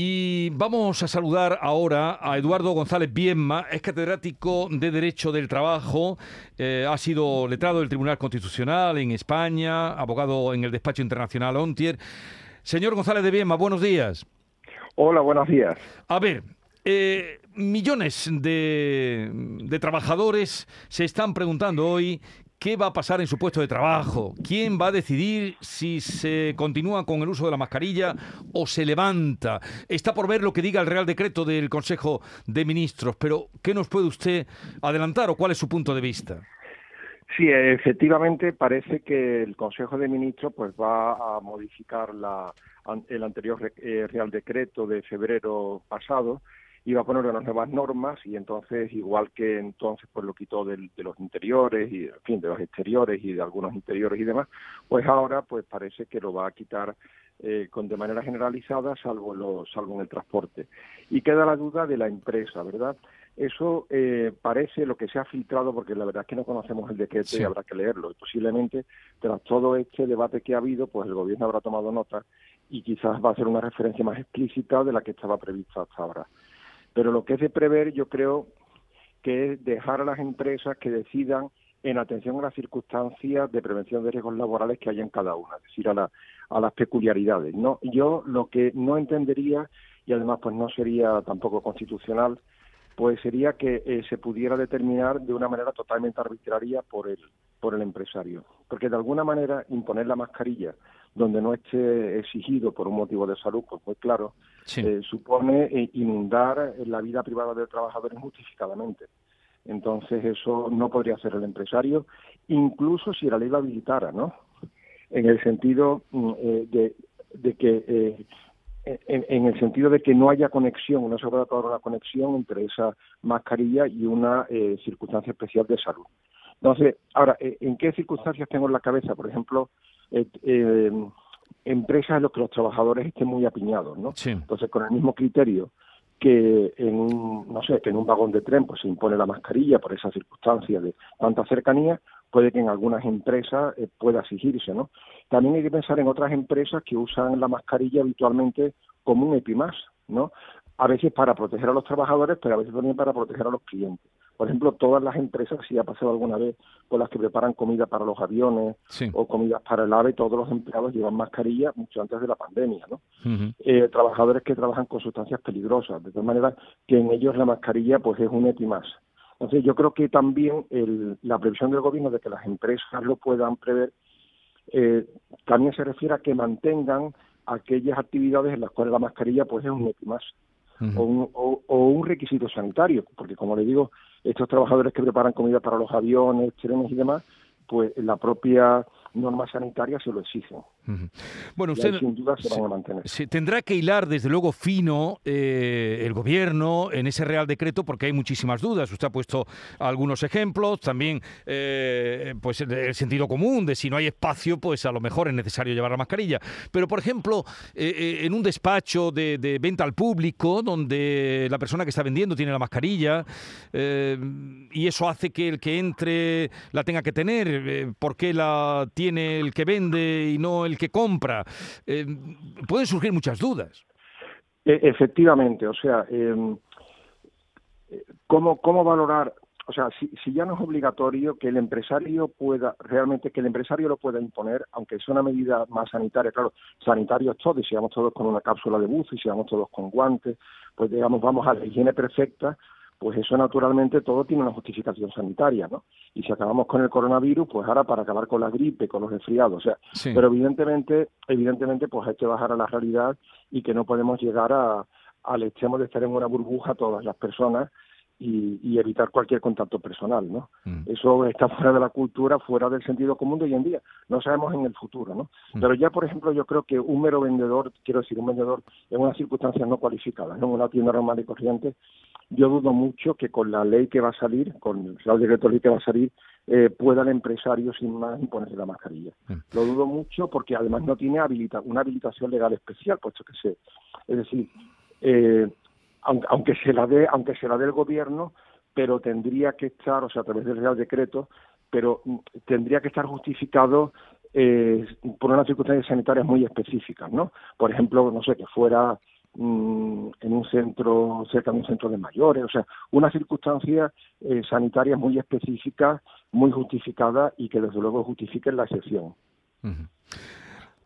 Y vamos a saludar ahora a Eduardo González Bienma, es catedrático de Derecho del Trabajo, eh, ha sido letrado del Tribunal Constitucional en España, abogado en el despacho internacional ONTIER. Señor González de Bienma, buenos días. Hola, buenos días. A ver, eh, millones de, de trabajadores se están preguntando hoy ¿Qué va a pasar en su puesto de trabajo? ¿Quién va a decidir si se continúa con el uso de la mascarilla o se levanta? Está por ver lo que diga el Real Decreto del Consejo de Ministros, pero ¿qué nos puede usted adelantar o cuál es su punto de vista? Sí, efectivamente parece que el Consejo de Ministros pues va a modificar la, el anterior eh, Real Decreto de febrero pasado iba a poner unas nuevas normas y entonces, igual que entonces pues lo quitó de, los interiores y, en fin, de los exteriores y de algunos interiores y demás, pues ahora pues parece que lo va a quitar eh, con de manera generalizada, salvo, lo, salvo en el transporte. Y queda la duda de la empresa, ¿verdad? Eso eh, parece lo que se ha filtrado, porque la verdad es que no conocemos el decreto y habrá que leerlo. Y posiblemente, tras todo este debate que ha habido, pues el gobierno habrá tomado nota y quizás va a ser una referencia más explícita de la que estaba prevista hasta ahora. Pero lo que es de prever, yo creo que es dejar a las empresas que decidan en atención a las circunstancias de prevención de riesgos laborales que hay en cada una, es decir, a, la, a las peculiaridades. No, yo lo que no entendería y además pues no sería tampoco constitucional, pues sería que eh, se pudiera determinar de una manera totalmente arbitraria por el por el empresario, porque de alguna manera imponer la mascarilla donde no esté exigido por un motivo de salud, pues muy claro, eh, supone eh, inundar la vida privada del trabajador injustificadamente. Entonces eso no podría hacer el empresario, incluso si la ley lo habilitara, ¿no? En el sentido mm, eh, de, que en, el sentido de que no haya conexión, no se pueda dar una conexión entre esa mascarilla y una circunstancia especial de salud. Entonces, ahora, ¿en qué circunstancias tengo en la cabeza? Por ejemplo, eh, eh, empresas en las que los trabajadores estén muy apiñados, ¿no? Entonces, con el mismo criterio que en un, no sé, que en un vagón de tren pues se impone la mascarilla por esa circunstancia de tanta cercanía, puede que en algunas empresas eh, pueda exigirse, ¿no? También hay que pensar en otras empresas que usan la mascarilla habitualmente como un EPIMAS, ¿no? A veces para proteger a los trabajadores, pero a veces también para proteger a los clientes. Por ejemplo, todas las empresas, si ha pasado alguna vez, con las que preparan comida para los aviones o comida para el AVE, todos los empleados llevan mascarilla mucho antes de la pandemia, ¿no? Eh, trabajadores que trabajan con sustancias peligrosas, de tal manera que en ellos la mascarilla pues es un EPI más. Entonces yo creo que también la previsión del gobierno de que las empresas lo puedan prever eh, también se refiere a que mantengan aquellas actividades en las cuales la mascarilla pues es un EPI más o, un, requisito sanitario, porque como le digo, estos trabajadores que preparan comida para los aviones, trenes y demás, pues la propia norma sanitaria se lo exigen. Bueno, usted. Se tendrá que hilar desde luego fino eh, el gobierno en ese Real Decreto porque hay muchísimas dudas. Usted ha puesto algunos ejemplos, también eh, pues el, sentido común de si no hay espacio, pues a lo mejor es necesario llevar la mascarilla. Pero por ejemplo, eh, en un despacho de, venta al público donde la persona que está vendiendo tiene la mascarilla y eso hace que el que entre la tenga que tener, ¿por qué la tiene el que vende y no el que compra. Eh, pueden surgir muchas dudas. E, efectivamente, o sea, em, ¿cómo, ¿cómo valorar o sea, si, si, ya no es obligatorio que el empresario pueda, realmente que el empresario lo pueda imponer, aunque sea una medida más sanitaria, claro, sanitarios todos, y si vamos todos con una cápsula de buzo y si vamos todos con guantes, pues digamos, vamos a la higiene perfecta, pues eso naturalmente todo tiene una justificación sanitaria, ¿no? Y si acabamos con el coronavirus, pues ahora para acabar con la gripe, con los resfriados, o sea, pero evidentemente, evidentemente, pues hay que bajar a la realidad y que no podemos llegar a, al extremo de estar en una burbuja todas las personas y, evitar cualquier contacto personal, ¿no? Mm. Eso está fuera de la cultura, fuera del sentido común de hoy en día. No sabemos en el futuro, ¿no? Mm. Pero ya, por ejemplo, yo creo que un mero vendedor, quiero decir, un vendedor en unas circunstancias no cualificadas, en una tienda normal y corriente, yo dudo mucho que con la ley que va a salir, con el Real Decreto Ley que va a salir, eh, pueda el empresario sin más imponerse la mascarilla. Mm. Lo dudo mucho porque además no tiene habilita una habilitación legal especial, puesto que sé. Es decir, eh, aunque, se la dé, aunque se la dé el gobierno, pero tendría que estar, o sea, a través del Real Decreto, pero mm, tendría que estar justificado eh, por unas circunstancias sanitarias muy específicas, ¿no? Por ejemplo, no sé, que fuera mm, en un centro, cerca de un centro de mayores, o sea, una circunstancia eh, sanitaria muy específica, muy justificada y que desde luego justifique la excepción.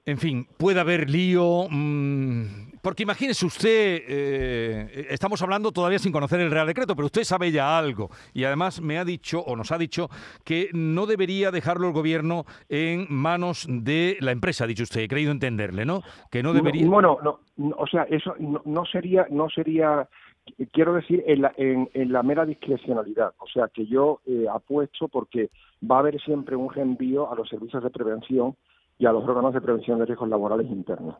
En fin, puede haber lío, mm, porque imagínese usted, eh, estamos hablando todavía sin conocer el Real Decreto, pero usted sabe ya algo y además me ha dicho o nos ha dicho que no debería dejarlo el gobierno en manos de la empresa, ha dicho usted, he creído entenderle, ¿no? Que no debería. bueno, no, o sea, eso no, sería, no sería quiero decir, en la, en, la mera discrecionalidad. O sea, que yo eh, apuesto porque va a haber siempre un reenvío a los servicios de prevención y a los órganos de prevención de riesgos laborales internos.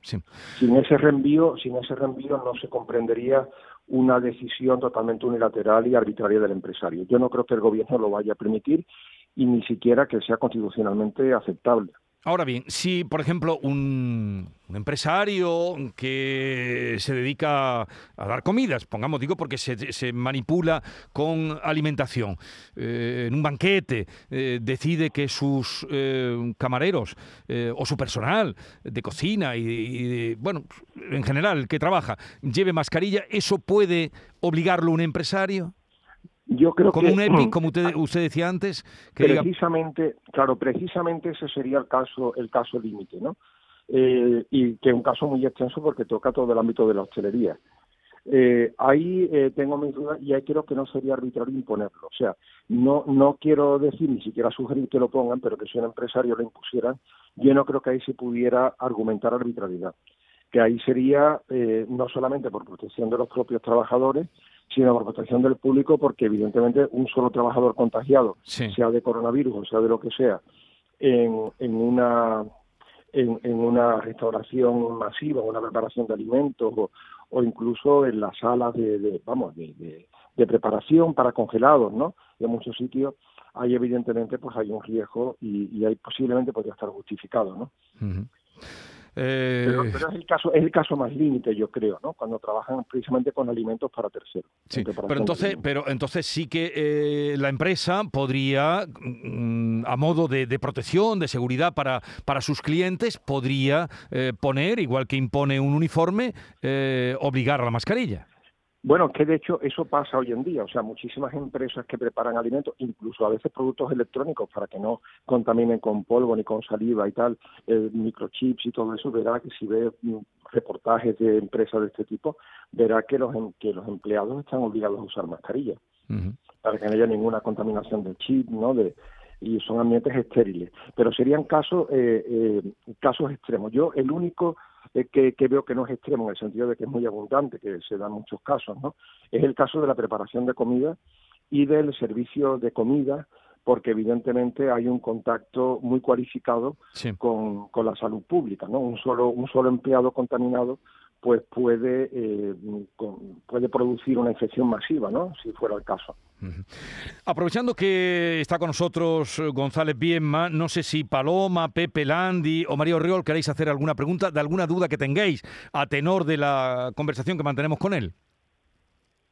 Sin ese reenvío, sin ese reenvío no se comprendería una decisión totalmente unilateral y arbitraria del empresario. Yo no creo que el gobierno lo vaya a permitir y ni siquiera que sea constitucionalmente aceptable. Ahora bien, si por ejemplo un, empresario que se dedica a dar comidas, pongamos, digo porque se, manipula con alimentación, eh, en un banquete eh, decide que sus eh, camareros o su personal de cocina y, bueno, en general, que trabaja, lleve mascarilla, ¿eso puede obligarlo un empresario? Yo creo como un EPI, como usted, decía antes. precisamente, claro, precisamente ese sería el caso, el caso límite, ¿no? Eh, y que es un caso muy extenso porque toca todo el ámbito de la hostelería. Eh, ahí eh, tengo mis dudas y ahí creo que no sería arbitrario imponerlo. O sea, no, no quiero decir ni siquiera sugerir que lo pongan, pero que si un empresario lo impusieran, yo no creo que ahí se pudiera argumentar arbitrariedad. Que ahí sería no solamente por protección de los propios trabajadores, sino por protección del público, porque evidentemente un solo trabajador contagiado, sea de coronavirus o sea de lo que sea, en, en una en, una restauración masiva, una preparación de alimentos o, incluso en las salas de, vamos de, de, preparación para congelados, ¿no? En muchos sitios hay evidentemente pues hay un riesgo y, y ahí posiblemente podría estar justificado, ¿no? Eh, pero, es el caso es el caso más límite, yo creo, ¿no? Cuando trabajan precisamente con alimentos para terceros. Sí, pero entonces, pero entonces sí que eh, la empresa podría, mm, a modo de, protección, de seguridad para, para sus clientes, podría eh, poner, igual que impone un uniforme, obligar a la mascarilla. Bueno, que de hecho eso pasa hoy en día, o sea, muchísimas empresas que preparan alimentos, incluso a veces productos electrónicos para que no contaminen con polvo ni con saliva y tal, eh, microchips y todo eso, verá que si ve mm, reportajes de empresas de este tipo, verá que los em, que los empleados están obligados a usar mascarilla para que no haya ninguna contaminación de chip, ¿no? De, y son ambientes estériles. Pero serían casos eh, eh, casos extremos. Yo el único que, que, veo que no es extremo en el sentido de que es muy abundante, que se dan muchos casos, ¿no? Es el caso de la preparación de comida y del servicio de comida, porque evidentemente hay un contacto muy cualificado con, con la salud pública, ¿no? Un solo, un solo empleado contaminado pues puede, eh, puede producir una infección masiva, ¿no? Si fuera el caso. Aprovechando que está con nosotros eh, González Bienma, no sé si Paloma, Pepe Landi o María Orriol queréis hacer alguna pregunta de alguna duda que tengáis a tenor de la conversación que mantenemos con él.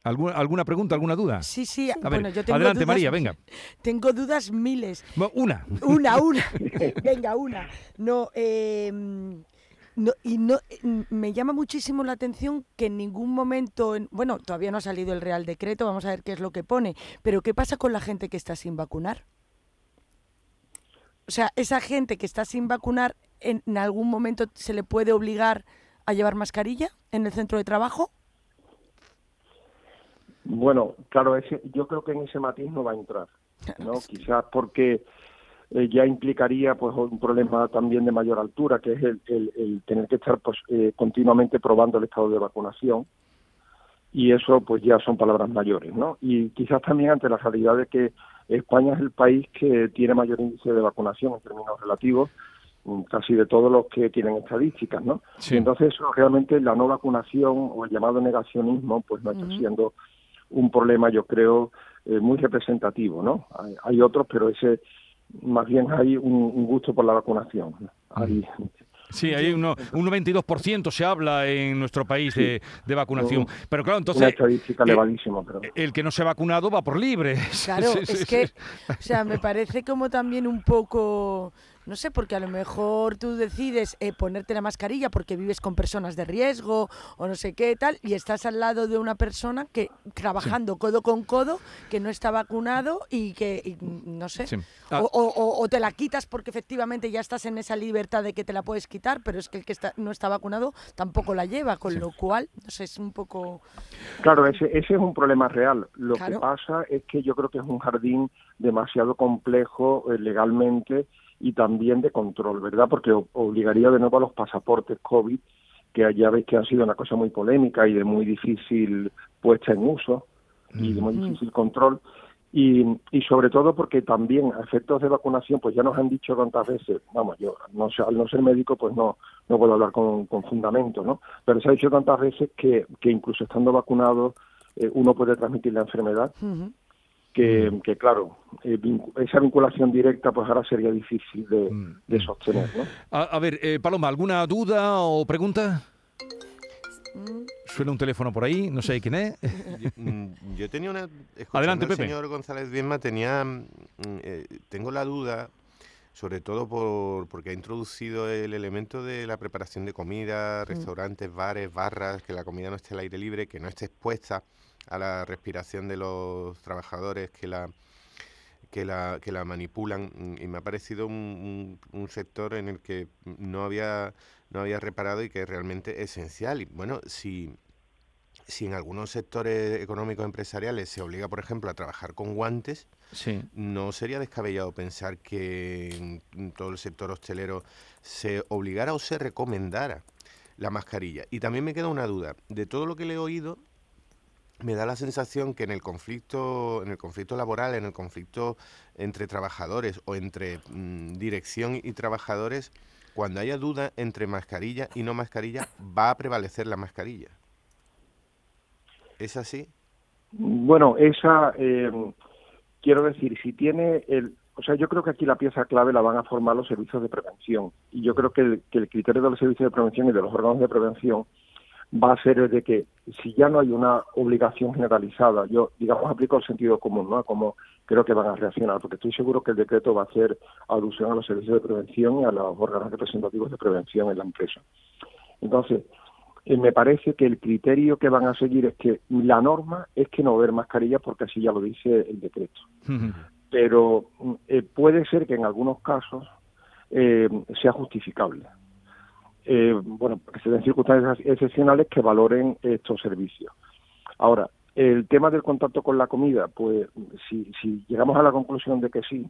¿Alguna, ¿Alguna pregunta, alguna duda? Sí, sí. bueno, yo tengo adelante, María, venga. Tengo dudas miles. una. Una, una. venga, una. No, eh, no, y no me llama muchísimo la atención que en ningún momento, bueno, todavía no ha salido el Real Decreto, vamos a ver qué es lo que pone, pero ¿qué pasa con la gente que está sin vacunar? O sea, esa gente que está sin vacunar, ¿en, algún momento se le puede obligar a llevar mascarilla en el centro de trabajo? Bueno, claro, yo creo que en ese matiz no va a entrar, ¿no? Quizás porque eh, ya implicaría pues un problema también de mayor altura, que es el, tener que estar pues eh, continuamente probando el estado de vacunación y eso pues ya son palabras mayores, ¿no? Y quizás también ante la realidad de que España es el país que tiene mayor índice de vacunación en términos relativos, mm, casi de todos los que tienen estadísticas, ¿no? Entonces realmente la no vacunación o el llamado negacionismo pues no está siendo un problema, yo creo, eh, muy representativo, ¿no? hay otros, pero ese más bien hay un, gusto por la vacunación. Sí, hay un 92% se habla en nuestro país de, vacunación. Pero claro, entonces... Una estadística elevadísima. Pero... El que no se ha vacunado va por libre. Claro, es que, o sea, me parece como también un poco no sé, porque a lo mejor tú decides eh, ponerte la mascarilla porque vives con personas de riesgo o no sé qué tal, y estás al lado de una persona que trabajando codo con codo, que no está vacunado y que, no sé, ah. o, te la quitas porque efectivamente ya estás en esa libertad de que te la puedes quitar, pero es que el que está, no está vacunado tampoco la lleva, con lo cual, no sé, es un poco... Claro, ese, ese es un problema real. Lo que pasa es que yo creo que es un jardín demasiado complejo eh, legalmente y también de control, ¿verdad? Porque obligaría de nuevo a los pasaportes COVID, que ya veis que han sido una cosa muy polémica y de muy difícil puesta en uso y de muy difícil control. Y, y sobre todo porque también a efectos de vacunación, pues ya nos han dicho tantas veces, vamos, yo no, al no ser médico, pues no, no puedo hablar con, con fundamento, ¿no? Pero se ha dicho tantas veces que, que incluso estando vacunado eh, uno puede transmitir la enfermedad que, que claro, eh, esa vinculación directa pues ahora sería difícil de, mm. sostener. ¿no? A, ver, eh, Paloma, ¿alguna duda o pregunta? Suena un teléfono por ahí, no sé quién es. Yo, mm, tenía una... Adelante, Pepe. El señor González Bienma tenía... Mm, eh, tengo la duda, sobre todo por, porque ha introducido el elemento de la preparación de comida, restaurantes, bares, barras, que la comida no esté al aire libre, que no esté expuesta a la respiración de los trabajadores que la que la, que la manipulan y me ha parecido un, sector en el que no había, no había reparado y que es realmente esencial. Y bueno, si, si en algunos sectores económicos empresariales se obliga, por ejemplo, a trabajar con guantes, no sería descabellado pensar que en todo el sector hostelero se obligara o se recomendara la mascarilla. Y también me queda una duda. De todo lo que le he oído, me da la sensación que en el conflicto, en el conflicto laboral, en el conflicto entre trabajadores o entre mm, dirección y trabajadores, cuando haya duda entre mascarilla y no mascarilla, va a prevalecer la mascarilla. ¿Es así? Bueno, esa, eh, quiero decir, si tiene el, o sea, yo creo que aquí la pieza clave la van a formar los servicios de prevención. Y yo creo que el, que el criterio de los servicios de prevención y de los órganos de prevención va a ser de que si ya no hay una obligación generalizada, yo, digamos, aplico el sentido común, ¿no? Como creo que van a reaccionar, porque estoy seguro que el decreto va a hacer alusión a los servicios de prevención y a los órganos representativos de prevención en la empresa. Entonces, eh, me parece que el criterio que van a seguir es que la norma es que no ver mascarilla porque así ya lo dice el decreto. Pero eh, puede ser que en algunos casos eh, sea justificable eh, bueno, que se den circunstancias excepcionales que valoren estos servicios. Ahora, el tema del contacto con la comida, pues si, si llegamos a la conclusión de que sí,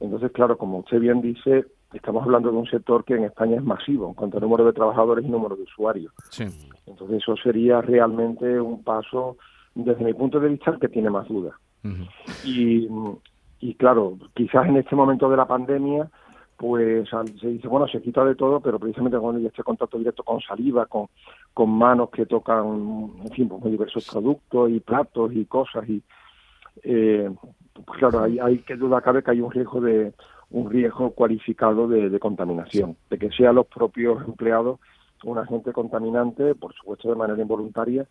entonces, claro, como usted bien dice, estamos hablando de un sector que en España es masivo en cuanto a número de trabajadores y número de usuarios. Entonces, eso sería realmente un paso, desde mi punto de vista, que tiene más dudas. y, y claro, quizás en este momento de la pandemia pues se dice, bueno, se quita de todo, pero precisamente cuando este contacto directo con saliva, con, con manos que tocan, en fin, pues muy diversos productos y platos y cosas, y eh, pues claro, hay, hay que duda cabe que hay un riesgo de un riesgo cualificado de, contaminación, de que sean los propios empleados un agente contaminante, por supuesto de manera involuntaria,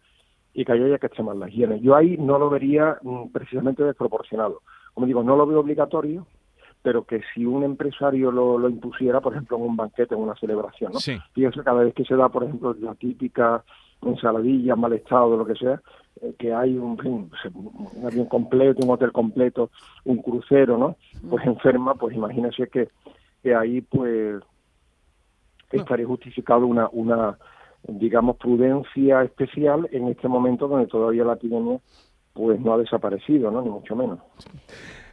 y que haya que extremar la higiene. Yo ahí no lo vería mm, precisamente desproporcionado. Como digo, no lo veo obligatorio, pero que si un empresario lo, lo, impusiera, por ejemplo, en un banquete, en una celebración, ¿no? Sí. Fíjense, cada vez que se da, por ejemplo, la típica ensaladilla, mal estado, lo que sea, eh, que hay un, un avión completo, un hotel completo, un crucero, ¿no? Pues enferma, pues imagínese que, que ahí, pues, estaría justificado una, una, digamos, prudencia especial en este momento donde todavía la epidemia, pues, no ha desaparecido, ¿no? Ni mucho menos.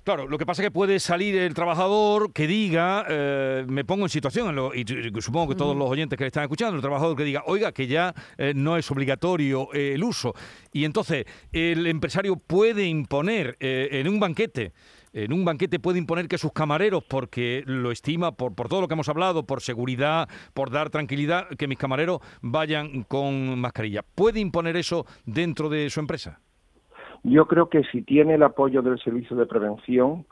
Claro, lo que pasa es que puede salir el trabajador que diga, eh, me pongo en situación, y, supongo que todos los oyentes que le están escuchando, el trabajador que diga, oiga, que ya eh, no es obligatorio eh, el uso. Y entonces el empresario puede imponer en un banquete, en un banquete puede imponer que sus camareros, porque lo estima por, por todo lo que hemos hablado, por seguridad, por dar tranquilidad, que mis camareros vayan con mascarilla. ¿Puede imponer eso dentro de su empresa? Yo creo que si tiene el apoyo del servicio de prevención,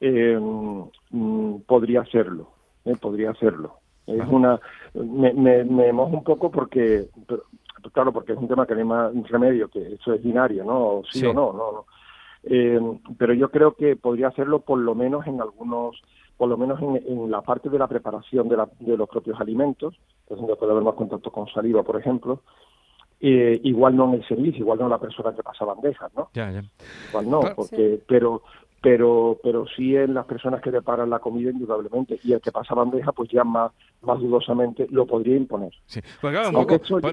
eh, mm, podría hacerlo, eh, podría hacerlo. Es una, me, me, mojo un poco porque, claro, porque es un tema que hay más remedio, que eso es binario, ¿no? sí, o no, no, no. Eh, pero yo creo que podría hacerlo por lo menos en algunos, por lo menos en, la parte de la preparación de, de los propios alimentos, es donde puede haber más contacto con saliva, por ejemplo, eh, igual no en el servicio, igual no la persona que pasa bandejas, ¿no? Ya, ya. Igual no, porque, pero pero pero sí en las personas que preparan la comida indudablemente y el que pasa bandeja pues ya más más dudosamente lo podría imponer. Sí. Pues claro,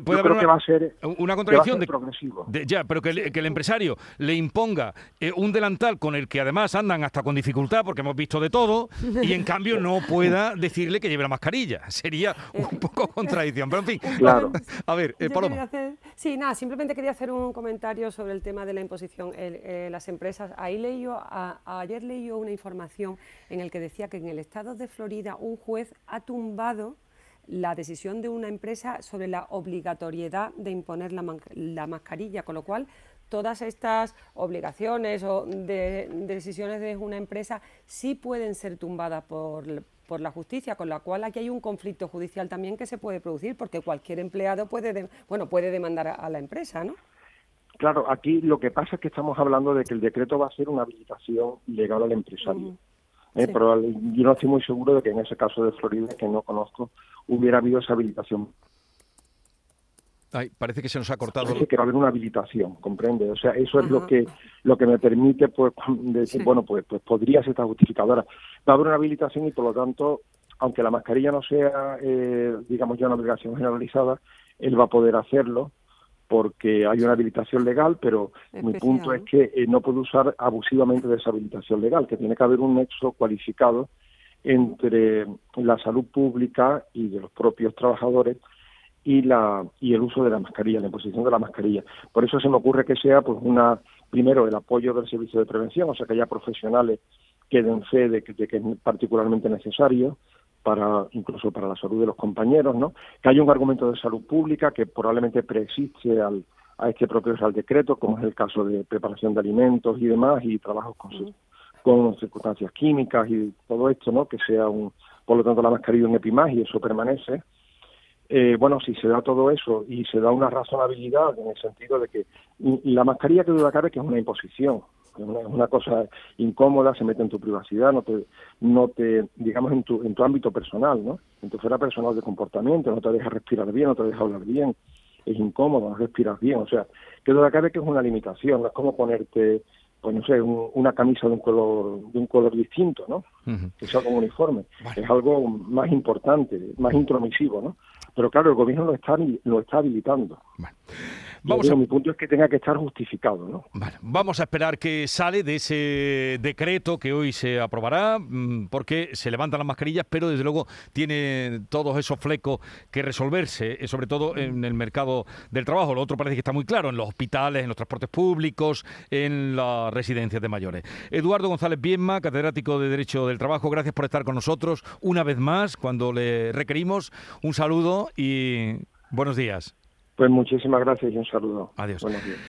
puede, haber una, que va a ser una contradicción de, progresivo. ya, pero que el, que el, empresario le imponga eh, un delantal con el que además andan hasta con dificultad porque hemos visto de todo y en cambio no pueda decirle que lleve la mascarilla. Sería un poco contradicción, pero en fin. Claro. A ver, eh, Paloma. Sí, nada, simplemente quería hacer un comentario sobre el tema de la imposición. Eh, las empresas, ahí leí ayer leí una información en el que decía que en el estado de Florida un juez ha tumbado la decisión de una empresa sobre la obligatoriedad de imponer la, mascarilla, con lo cual todas estas obligaciones o de, decisiones de una empresa sí pueden ser tumbadas por, por la justicia, con la cual aquí hay un conflicto judicial también que se puede producir, porque cualquier empleado puede, bueno, puede demandar a, a la empresa, ¿no? Claro, aquí lo que pasa es que estamos hablando de que el decreto va a ser una habilitación legal al empresario. ¿eh? Pero yo no estoy muy seguro de que en ese caso de Florida, que no conozco, hubiera habido esa habilitación. Ay, parece que se nos ha cortado. Parece que va a haber una habilitación, comprende. O sea, eso es lo que lo que me permite, pues, decir, bueno, pues, pues podría ser esta justificadora. Va a haber una habilitación y, por lo tanto, aunque la mascarilla no sea, eh, digamos, ya una obligación generalizada, él va a poder hacerlo porque hay una habilitación legal, pero mi punto es que eh, no puede usar abusivamente de esa habilitación legal, que tiene que haber un nexo cualificado entre la salud pública y de los propios trabajadores y la y el uso de la mascarilla, la imposición de la mascarilla. Por eso se me ocurre que sea pues una primero el apoyo del servicio de prevención, o sea que haya profesionales que den fe de que es particularmente necesario, para incluso para la salud de los compañeros, ¿no? Que hay un argumento de salud pública que probablemente preexiste al, a este propio Real Decreto, como es el caso de preparación de alimentos y demás, y trabajos con, con circunstancias químicas y todo esto, ¿no? Que sea un, por lo tanto, la mascarilla un epimás y eso permanece. Eh, bueno, si se da todo eso y se da una razonabilidad en el sentido de que la mascarilla que duda cabe que es una imposición, es una, cosa incómoda, se mete en tu privacidad, no te, no te, digamos, en tu, en tu ámbito personal, ¿no? En tu esfera personal de comportamiento, no te deja respirar bien, no te deja hablar bien, es incómodo, no respiras bien, o sea, que duda cabe que es una limitación, no es como ponerte, pues no sé, una camisa de un color, de un color distinto, ¿no? Que sea como uniforme. Es algo más importante, más intromisivo, ¿no? Pero claro, el gobierno lo está, lo está habilitando. Vamos a... Mi punto es que tenga que estar justificado. ¿no? vamos a esperar que sale de ese decreto que hoy se aprobará, mm, porque se levantan las mascarillas, pero desde luego tiene todos esos flecos que resolverse, eh, sobre todo en el mercado del trabajo. Lo otro parece que está muy claro, en los hospitales, en los transportes públicos, en las residencias de mayores. Eduardo González Bienma, catedrático de Derecho del Trabajo, gracias por estar con nosotros una vez más cuando le requerimos. Un saludo y buenos días. Pues muchísimas gracias y un saludo. Adiós. Buenos días.